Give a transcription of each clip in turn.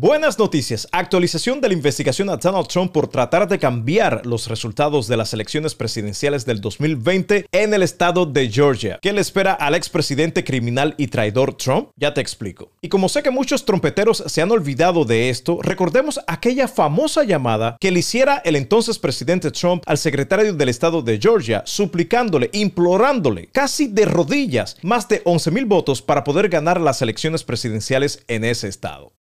Buenas noticias. Actualización de la investigación a Donald Trump por tratar de cambiar los resultados de las elecciones presidenciales del 2020 en el estado de Georgia. ¿Qué le espera al expresidente criminal y traidor Trump? Ya te explico. Y como sé que muchos trompeteros se han olvidado de esto, recordemos aquella famosa llamada que le hiciera el entonces presidente Trump al secretario del estado de Georgia, suplicándole, implorándole, casi de rodillas, más de 11 mil votos para poder ganar las elecciones presidenciales en ese estado.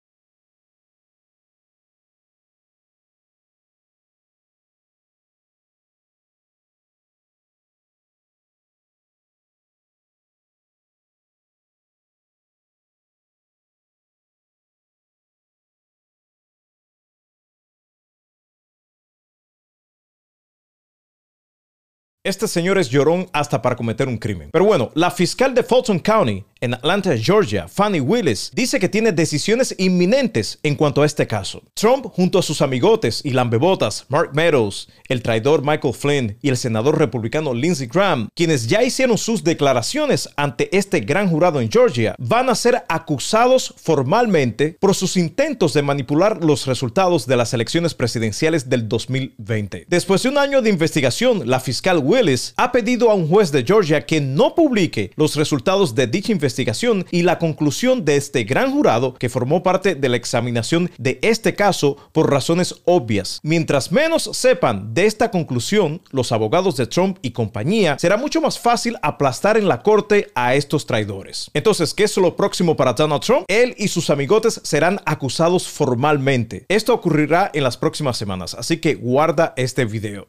Este señor es llorón hasta para cometer un crimen. Pero bueno, la fiscal de Fulton County, en Atlanta, Georgia, Fanny Willis, dice que tiene decisiones inminentes en cuanto a este caso. Trump, junto a sus amigotes y lambebotas Mark Meadows, el traidor Michael Flynn y el senador republicano Lindsey Graham, quienes ya hicieron sus declaraciones ante este gran jurado en Georgia, van a ser acusados formalmente por sus intentos de manipular los resultados de las elecciones presidenciales del 2020. Después de un año de investigación, la fiscal Willis ha pedido a un juez de Georgia que no publique los resultados de dicha investigación investigación y la conclusión de este gran jurado que formó parte de la examinación de este caso por razones obvias. Mientras menos sepan de esta conclusión, los abogados de Trump y compañía, será mucho más fácil aplastar en la corte a estos traidores. Entonces, ¿qué es lo próximo para Donald Trump? Él y sus amigotes serán acusados formalmente. Esto ocurrirá en las próximas semanas, así que guarda este video.